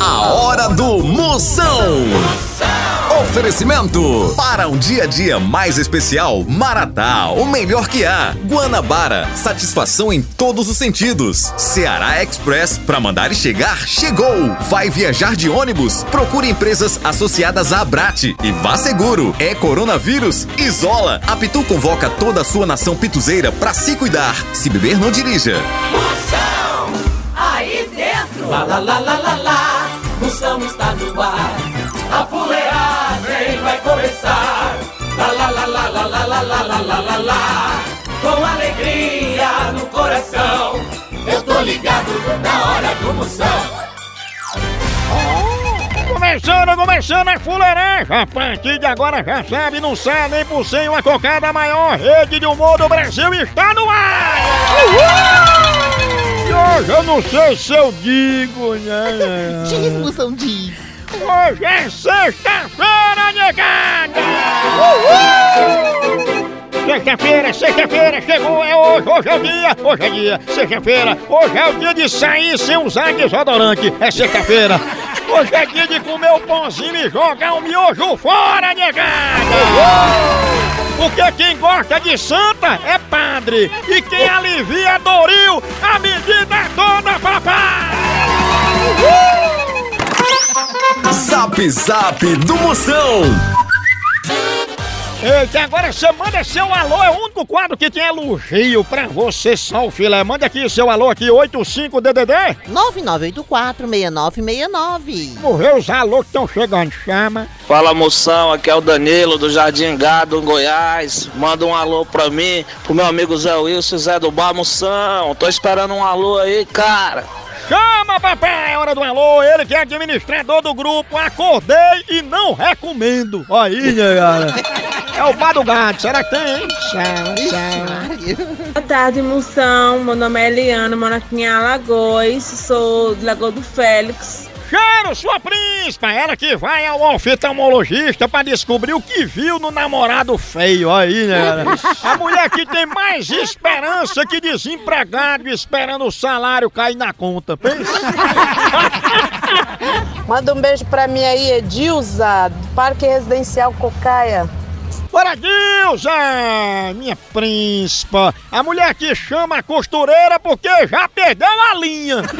A hora do Moção. Oferecimento para um dia a dia mais especial, Maratá, o melhor que há. Guanabara, satisfação em todos os sentidos. Ceará Express, para mandar e chegar, chegou. Vai viajar de ônibus? Procure empresas associadas à Abrate e vá seguro. É coronavírus? Isola. A Pitu convoca toda a sua nação pituzeira para se cuidar. Se beber, não dirija. Moção, aí dentro. Lá, lá, lá, lá, lá. Moção está no ar. A fuleagem vai começar. Lá, lá, lá, lá, lá, lá, lá, lá, lá, lá, lá. Com alegria no coração. Eu tô ligado na hora do Moção. Começando, começando a fuleiragem. A partir de agora já sabe, não sai nem por cem uma cocada maior rede de humor do Brasil está no ar. E hoje eu não sei se eu digo, né? Diz, moção, diz. Hoje é sexta-feira, negada! Sexta-feira, sexta-feira, chegou, é hoje, hoje é o dia, hoje é dia, sexta-feira, hoje é o dia de sair sem usar desodorante, é sexta-feira. Hoje é dia de comer o pãozinho e jogar o miojo fora, negada! Porque quem gosta de santa é padre, e quem alivia Doril, a medida é toda, papai! Zap Zap do Moção. Eita, agora você manda seu alô, é o único quadro que tem elogio pra você, só o filé. Manda aqui seu alô aqui, 85DDD. 9984-6969. Morreu os alô que estão chegando, chama. Fala moção, aqui é o Danilo do Jardim Gado, Goiás. Manda um alô pra mim, pro meu amigo Zé Wilson, Zé do Bar Moção. Tô esperando um alô aí, cara. Chama, papai, é hora do alô. Ele que é administrador do grupo. Acordei e não recomendo. Aí, negada. É o bar do gato, será que tem, hein? Chama, chama. Boa tarde, Moção. Meu nome é Eliana, moro aqui em Alagoas. Sou do Lagoa do Félix. Cheiro, sua príncipa! Ela que vai ao oftalmologista pra descobrir o que viu no namorado feio. Aí, né? A mulher que tem mais esperança que desempregado esperando o salário cair na conta. Pensa? Manda um beijo pra mim aí, Edilza, do Parque Residencial Cocaia. Bora, Dilza! Minha príncipa! A mulher que chama a costureira porque já perdeu a linha!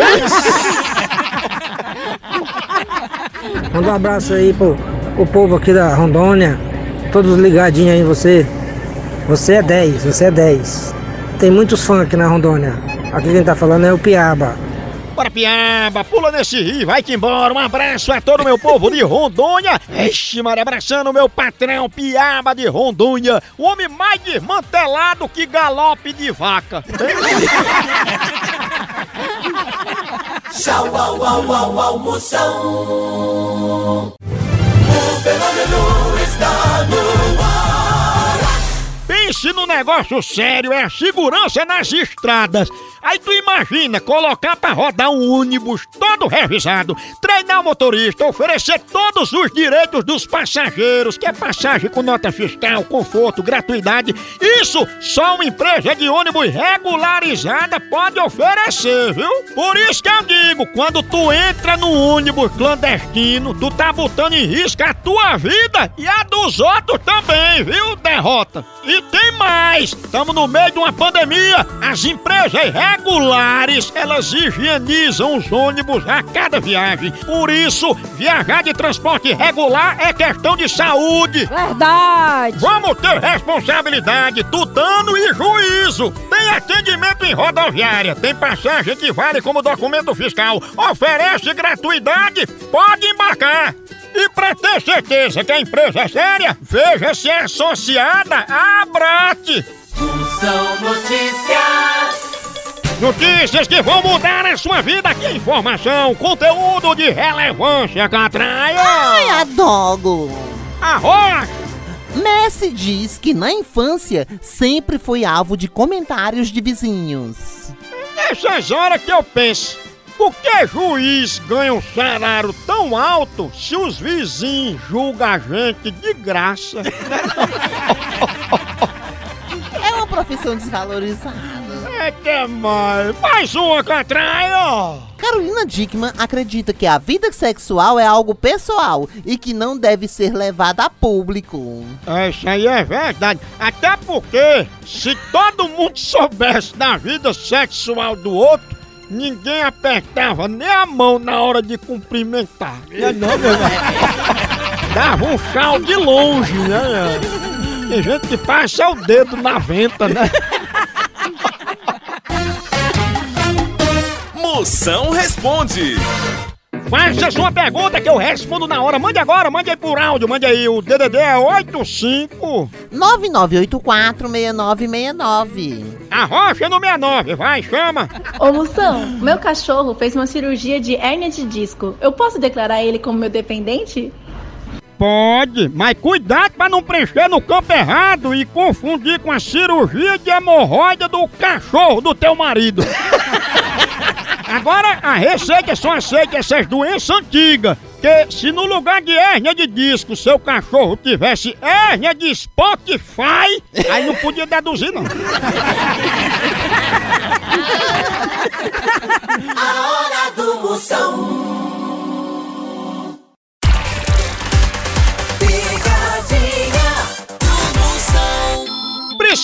Manda um abraço aí pro, pro povo aqui da Rondônia. Todos ligadinhos aí em você. Você é 10, você é 10. Tem muitos fãs aqui na Rondônia. Aqui quem tá falando é o Piaba. Bora, piaba! Pula nesse rio, vai que embora! Um abraço a todo o meu povo de Rondônia! Ixi, Maria, abraçando o meu patrão Piaba de Rondônia! O homem mais desmantelado que galope de vaca! Tchau, au, au, au, au, negócio sério, é a segurança nas estradas. Aí tu imagina colocar pra rodar um ônibus todo revisado, treinar o motorista, oferecer todos os direitos dos passageiros, que é passagem com nota fiscal, conforto, gratuidade. Isso só uma empresa de ônibus regularizada pode oferecer, viu? Por isso que eu digo, quando tu entra no ônibus clandestino, tu tá botando em risco a tua vida e a dos outros também, viu, derrota? E tem mais! Estamos no meio de uma pandemia, as empresas regulares, elas higienizam os ônibus a cada viagem. Por isso, viajar de transporte regular é questão de saúde. Verdade! Vamos ter responsabilidade, tutano e juízo. Tem atendimento em rodoviária, tem passagem que vale como documento fiscal, oferece gratuidade, pode embarcar. E pra ter certeza que a empresa é séria, veja se é associada à Abrate. Moção Notícias. Notícias que vão mudar a sua vida. Aqui é informação, conteúdo de relevância, Catraia. Ai, adoro. Arroz. Messi diz que na infância sempre foi alvo de comentários de vizinhos. Nessas horas que eu penso, por que juiz ganha um salário tão alto se os vizinhos julgam a gente de graça? É uma profissão desvalorizada. É que mais. Mais uma, Catraia. Carolina Dickman acredita que a vida sexual é algo pessoal e que não deve ser levada a público. É, isso aí é verdade. Até porque, se todo mundo soubesse da vida sexual do outro, ninguém apertava nem a mão na hora de cumprimentar. Não é não, meu irmão? Dava um chau de longe, né? Tem gente que passa o dedo na venta, né? Moção responde. Faça sua pergunta que eu respondo na hora. Mande agora, mande aí por áudio, mande aí. O DDD é 85 99846969. A Rocha no 69. Vai, chama. Ô Moção, meu cachorro fez uma cirurgia de hérnia de disco. Eu posso declarar ele como meu dependente? Pode, mas cuidado pra não preencher no campo errado e confundir com a cirurgia de hemorroida do cachorro do teu marido. Agora, a receita só aceita essas doenças antigas. Que se no lugar de hérnia de disco seu cachorro tivesse hérnia de Spotify, aí não podia deduzir, não. A hora do Moção.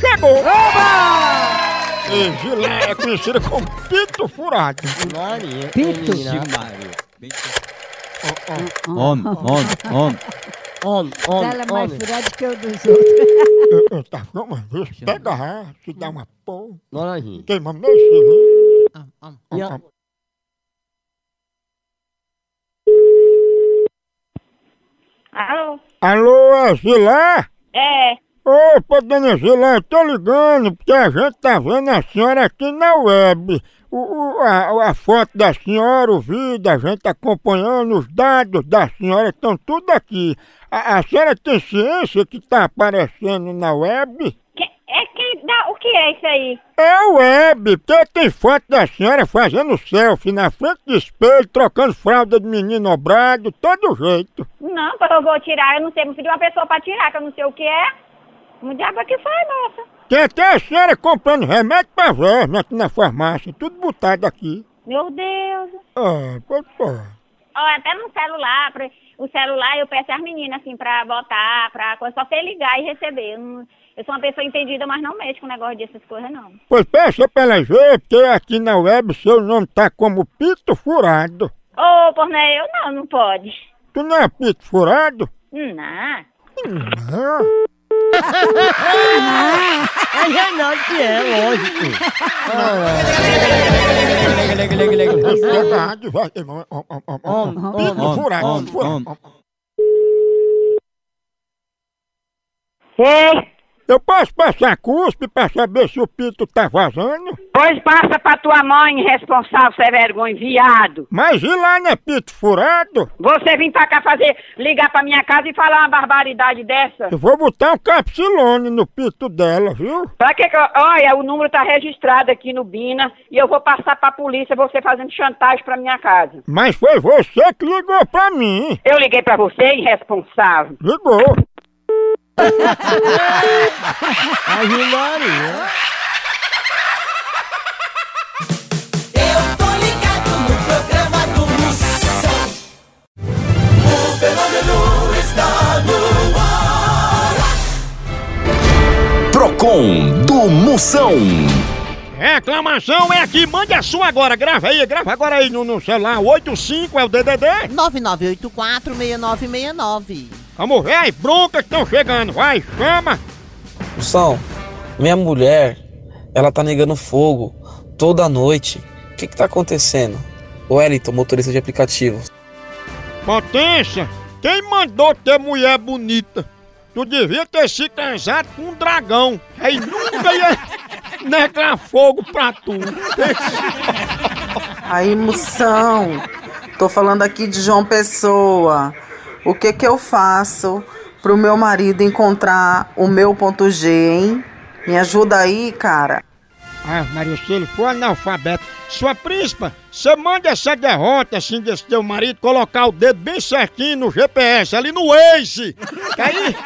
chegou! Oba! E Gilé é conhecida como Pito Furado. Pito. Homem, homem, homem. Homem, Ela é mais furada que o dos Eu, eu tá não, mas deixa, pega a se dá uma porra. Laranjinha. Queima mexe, né? E a- Alô? Alô, é Gilé? É. Opa, dona Gilé, eu tô ligando porque a gente tá vendo a senhora aqui na web. O, a, a foto da senhora, o vídeo, a gente tá acompanhando, os dados da senhora estão tudo aqui. A, a senhora tem ciência que tá aparecendo na web? É quem dá. O que é isso aí? É web, porque tem foto da senhora fazendo selfie na frente do espelho, trocando fralda de menino obrado, todo jeito. Não, eu vou tirar, eu não sei. Me pedir uma pessoa pra tirar, que eu não sei o que é. O diabo é que foi, moça. Tem até a senhora comprando remédio pra verme aqui na farmácia, tudo botado aqui. Meu Deus. Ah, pô, pô. Ó, até no celular, pra- o celular eu peço às meninas, assim, pra botar, pra coisa, só você ligar e receber. Eu, não- eu sou uma pessoa entendida, mas não mexo com negócio dessas coisas, não. Pois peça pra ela ver, porque aqui na web seu nome tá como Pito Furado. Ô, Porné, eu não, não pode. Tu não é Pito Furado? Não. Não. É Renato que é, lógico. Vai. Furado, Furado. Ei, Eu posso passar cuspe pra saber se o Pito tá vazando? pois passa pra tua mãe, responsável, sem vergonha, viado. Mas e lá não é Pito Furado? Você vir pra cá fazer, ligar pra minha casa e falar uma barbaridade dessa? Eu vou botar um capsilone no pito dela, viu? Pra que que eu... Olha, o número tá registrado aqui no Bina e eu vou passar pra polícia você fazendo chantagem pra minha casa. Mas foi você que ligou pra mim. Eu liguei pra você, irresponsável. Ligou. Ave Maria. Eu tô ligado no programa do Moção. O fenômeno está no ar. Procon do Moção. Reclamação é aqui, mande a sua agora, grava aí, grava agora aí no, no celular, 85 é o DDD. 99846969. Vamos ver aí, broncas que estão chegando, vai, chama. Moção, minha mulher, ela tá negando fogo toda noite. O que que tá acontecendo? O Wellington, motorista de aplicativo. Potência, quem mandou ter mulher bonita? Tu devia ter se casado com um dragão, aí nunca ia negar fogo pra tu. Aí, moção, tô falando aqui de João Pessoa. O que que eu faço pro meu marido encontrar o meu ponto G, hein? Me ajuda aí, cara. Ah, Maria, se ele for analfabeto, sua príncipa, você manda essa derrota assim desse teu marido colocar o dedo bem certinho no GPS, ali no Waze. Que aí,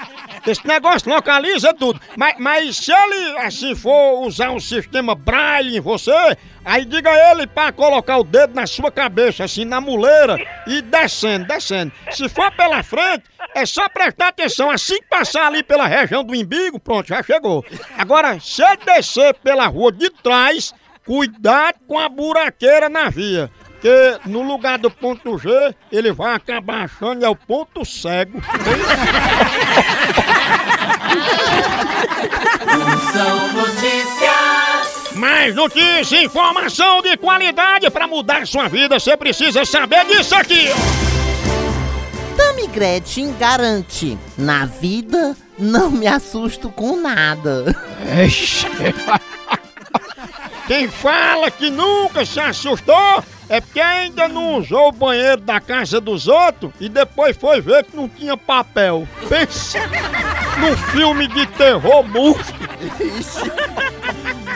esse negócio localiza tudo. Mas, mas se ele assim for usar um sistema braille em você, aí diga ele pra colocar o dedo na sua cabeça, assim, na muleira, e descendo, descendo. Se for pela frente, é só prestar atenção. Assim que passar ali pela região do umbigo, pronto, já chegou. Agora, se ele descer pela rua de trás, cuidado com a buraqueira na via. Porque no lugar do ponto G, ele vai acabar achando é o ponto cego. São notícias. Mais notícia, informação de qualidade para mudar sua vida, você precisa saber disso aqui. Tami Gretchen garante: na vida não me assusto com nada. Quem fala que nunca se assustou é porque ainda não usou o banheiro da casa dos outros e depois foi ver que não tinha papel. Pensa num filme de terror monstro.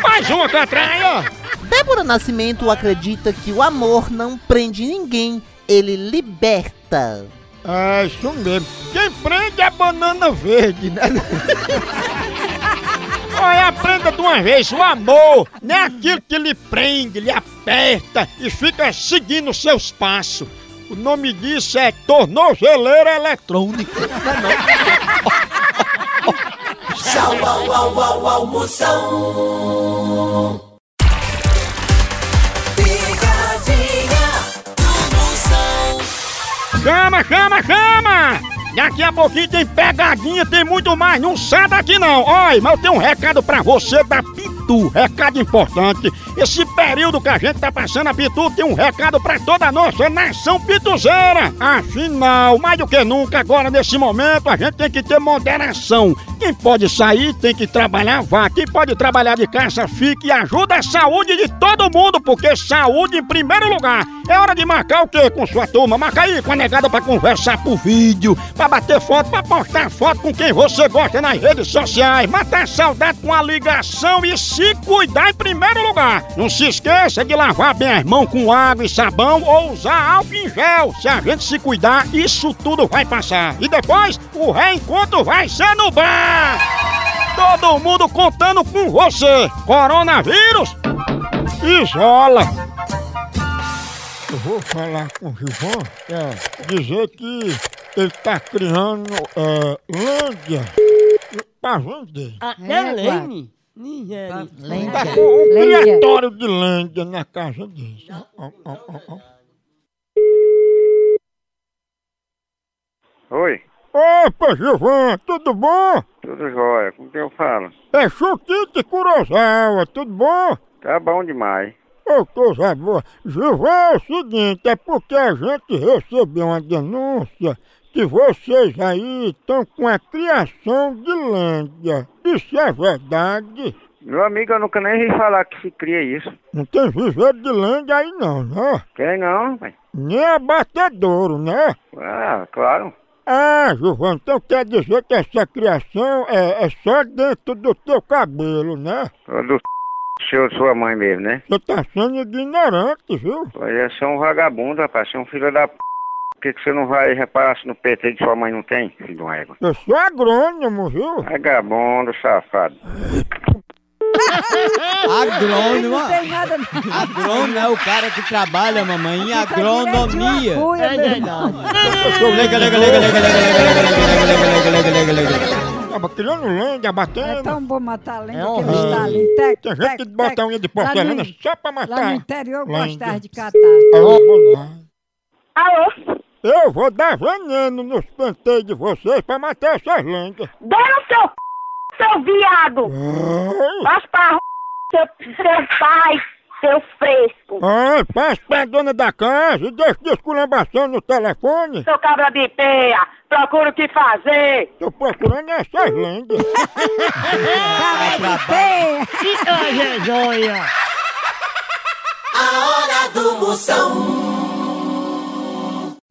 Mais uma catraia. Débora Nascimento acredita que o amor não prende ninguém, ele liberta. É isso mesmo. Quem prende é banana verde, né? Olha, aprenda de uma vez, o amor não é aquilo que lhe prende, lhe aperta e fica seguindo seus passos. O nome disso é tornozeleira eletrônica. Tchau, au, au, au, almoção. Chama, chama, chama! Daqui a pouquinho tem pegadinha, tem muito mais. Não sai daqui não. Olha, mas eu tenho um recado pra você da Pitu. Recado importante. Esse período que a gente tá passando, a Pitu tem um recado pra toda a nossa nação pituzeira. Afinal, mais do que nunca, agora nesse momento, a gente tem que ter moderação. Quem pode sair tem que trabalhar, vá. Quem pode trabalhar de casa, fique e ajuda a saúde de todo mundo, porque saúde em primeiro lugar. É hora de marcar o quê com sua turma? Marca aí com a negada pra conversar por vídeo, pra bater foto, pra postar foto com quem você gosta nas redes sociais, matar saudade com a ligação e se cuidar em primeiro lugar. Não se esqueça de lavar bem as mãos com água e sabão ou usar álcool em gel. Se a gente se cuidar, isso tudo vai passar. E depois, o reencontro vai ser no bar. Todo mundo contando com você. Coronavírus, isola. Eu vou falar com o Gilvan, é, dizer que ele tá criando é, lândia pra vender. Ah, é Lene? Nigéria. Tá com um criatório de lândia na casa dele. Ó, ó, ó, ó. Oi, Opa, Gilvan, tudo bom? tudo jóia. Com quem eu falo? É Chuquite Kurosawa, tudo bom? Tá bom demais. Ô, coisa boa. Gilvan, é o seguinte, é porque a gente recebeu uma denúncia que vocês aí estão com a criação de lândia. Isso é verdade? Meu amigo, eu nunca nem vi falar que se cria isso. Não tem viveiro de lândia aí não, né? Quem não, pai? Nem abatedouro, né? Ah, claro. Ah, Gilvan, então quer dizer que essa criação é, é só dentro do teu cabelo, né? Ô, Do seu, sua mãe mesmo, né? Você tá sendo ignorante, viu? Olha, você é um vagabundo, rapaz. Você é um filho da p. Por que, que você não vai reparar se no PT de sua mãe não tem, filho de uma égua? Eu sou agrônomo, viu? Vagabundo, safado. Agrônomo. Não tem nada Agrônomo é o cara que trabalha, mamãe, em agronomia. É verdade. Lega, lega, lega, lega, lega, lega, lega, lega, lega, lega, lega, lega. Tava criando É batendo. tão bom matar a lenda É que eles estão ali. Tec, Tem gente que bota tec. unha de porcelana só pra Lá no matar. interior eu gostava de catar. Ah. Alô? Eu vou dar veneno nos penteios de vocês pra matar essas lândias. Dê no seu. Seu viado! Vai pra r... seu, seu pai, seu fresco! Ai, passa pra dona da casa e deixa de esculambação no telefone. Seu cabra de peia! Procura o que fazer! Tô procurando essas lândias. Ih, joia. A hora do Moção.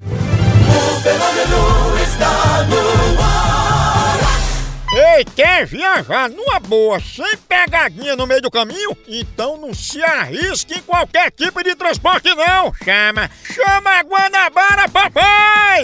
O fenômeno está no ar. Ei, quer viajar numa boa, sem pegadinha no meio do caminho? Então não se arrisque em qualquer tipo de transporte não. Chama, chama a Guanabara, papai!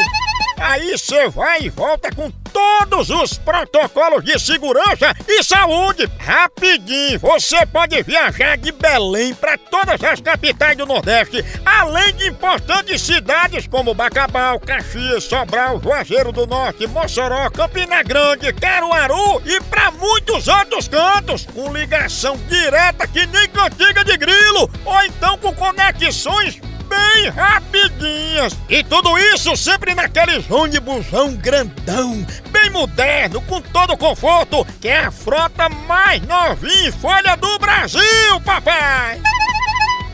Aí você vai e volta com todos os protocolos de segurança e saúde. Rapidinho, você pode viajar de Belém para todas as capitais do Nordeste, além de importantes cidades como Bacabal, Caxias, Sobral, Juazeiro do Norte, Mossoró, Campina Grande, Caruaru e para muitos outros cantos, com ligação direta que nem cantiga de grilo, ou então com conexões bem rapidinhas. E tudo isso sempre naqueles ônibusão grandão, bem moderno, com todo o conforto, que é a frota mais novinha em folha do Brasil, papai!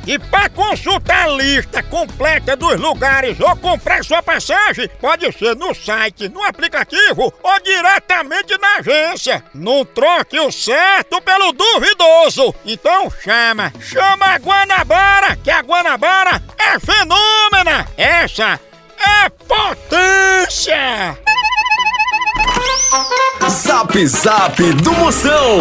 E para consultar a lista completa dos lugares ou comprar sua passagem, pode ser no site, no aplicativo ou diretamente na agência. Não troque o certo pelo duvidoso. Então chama, chama a Guanabara, que a Guanabara é fenômena. Essa é potência. Zap Zap do Moção.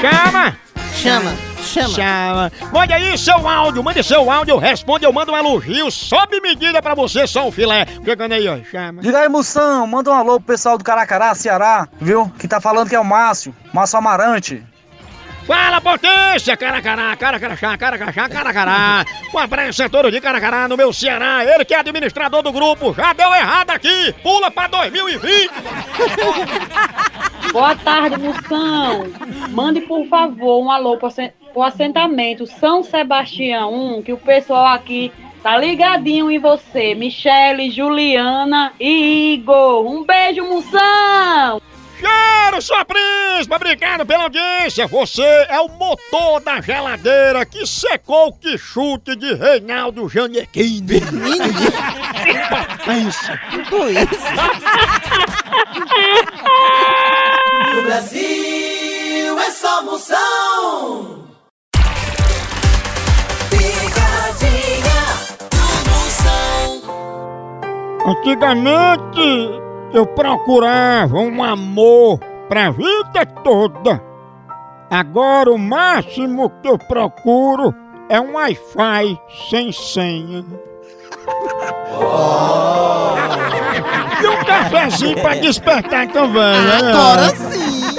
Chama! Chama, chama. Chama. Mande aí seu áudio, mande seu áudio, responde, eu mando um elogio, sob medida pra você, só um filé. Chegando aí, ó, chama. Diga aí, moção, manda um alô pro pessoal do Caracará, Ceará, viu? Que tá falando que é o Márcio, Márcio Amarante. Fala, potência! Caracará, caracarachá, caracarachá, caracará. Um abraço a todos de Caracará, no meu Ceará. Ele que é administrador do grupo, já deu errado aqui. Pula pra 2020. Boa tarde, Moção. Mande, por favor, um alô pro pro assentamento São Sebastião 1, que o pessoal aqui tá ligadinho em você. Michele, Juliana e Igor. Um beijo, Moção! Cheiro, sua príncipe! Obrigado pela audiência! Você é o motor da geladeira que secou o que chute de Reinaldo! Tudo isso. No Brasil é só Moção. Antigamente eu procurava um amor pra vida toda. Agora o máximo que eu procuro é um Wi-Fi sem senha. E um cafezinho pra despertar também, né? Agora sim.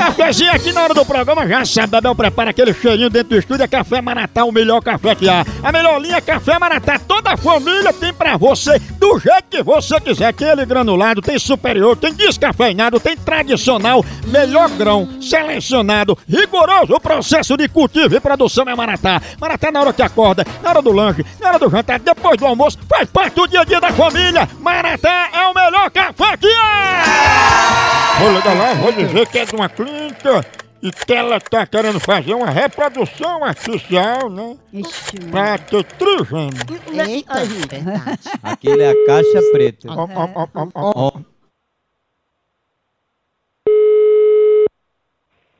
Cafezinho aqui na hora do programa, já sabe, Bebel prepara aquele cheirinho dentro do estúdio, é Café Maratá, o melhor café que há. A melhor linha é Café Maratá, toda a família tem pra você, do jeito que você quiser. Tem ele granulado, tem superior, tem descafeinado, tem tradicional, melhor grão, selecionado, rigoroso o processo de cultivo e produção é Maratá. Maratá na hora que acorda, na hora do lanche, na hora do jantar, depois do almoço, faz parte do dia a dia da família. Maratá é o melhor café que há! Vou ligar lá, vou dizer que é de uma clínica e que ela tá querendo fazer uma reprodução artificial, né? Pra ter trigêmeo. Eita, verdade. Aquele é a caixa preta. Ó, ó, ó, ó, ó. Ó,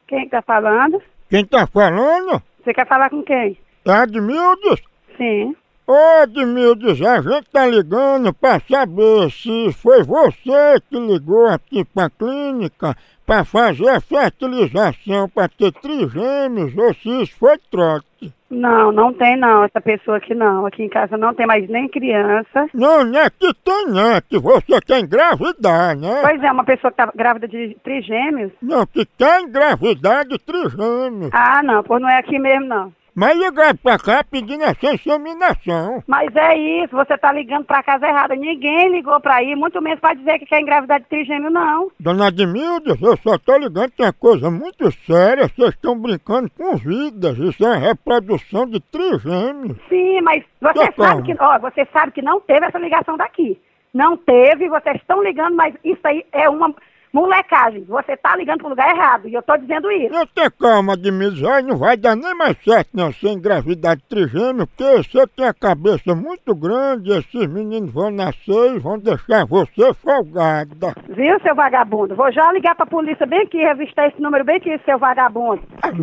Quem que tá falando? Quem tá falando? Você quer falar com quem? É Admildes? Sim. Ô Admildes, a gente tá ligando pra saber se foi você que ligou aqui pra clínica pra fazer a fertilização pra ter trigêmeos ou se isso foi trote. Não, não tem não, essa pessoa aqui não. Aqui em casa não tem mais nem criança. Não, não é que tem, não, é que você quer engravidar, né? Pois é, uma pessoa que tá grávida de trigêmeos. Não, que quer engravidar de trigêmeos. Ah, não, pois não é aqui mesmo não. Mas ligaram pra cá pedindo essa inseminação. Mas é isso, você tá ligando pra casa errada. Ninguém ligou pra aí, muito menos pra dizer que quer engravidar de trigêmeo, não. Dona Admildes, eu só tô ligando é uma coisa muito séria. Vocês estão brincando com vidas. Isso é reprodução de trigêmeos. Sim, mas você Tô sabe calmo. que, ó, você sabe que não teve essa ligação daqui. Não teve, vocês estão ligando, mas isso aí é uma molecagem. Você tá ligando pro lugar errado, e eu tô dizendo isso. Não tem calma, Admildes. Aí não vai dar nem mais certo não ser engravidar de trigêmeo, porque você tem a cabeça muito grande, esses meninos vão nascer e vão deixar você folgada. Viu, seu vagabundo? Vou já ligar pra polícia bem aqui, revistar esse número bem aqui, seu vagabundo. pra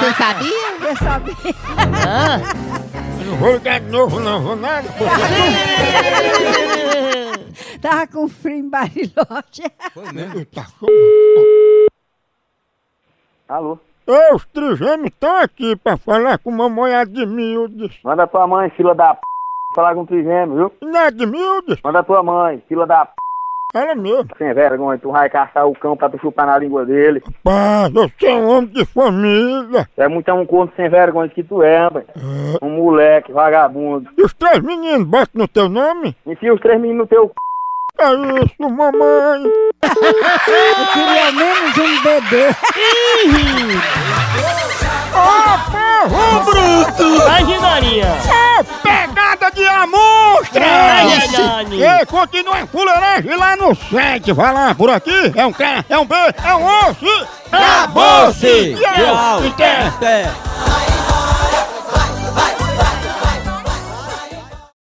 Você sabia? Você sabia? Eu não vou ligar de novo, não, vou nada. Tava com frio em Bariloche. Tá Alô? Ô, os trigêmeos estão aqui pra falar com mamãe Admildes. Manda tua mãe, fila da p. Falar com o trigêmeo, viu? Não é Admildes? Manda tua mãe, fila da p. Fala mesmo. Sem vergonha, tu vai caçar o cão pra tu chupar na língua dele. Pá, eu sou um homem de família. É muito um corno sem vergonha que tu é, rapaz. Um moleque, vagabundo. E os três meninos botam no teu nome? Enfia os três meninos no teu c. É isso, mamãe. Eu queria menos um bebê. Ô, porro bruto! Imaginaria. É pegada de amostra! Ai, ai, ai. Ei, continua a fuleiragem lá no site. Vai lá, por aqui. É um K, é um B, é um osso. Acabou-se! Tchau. Tchau. Até.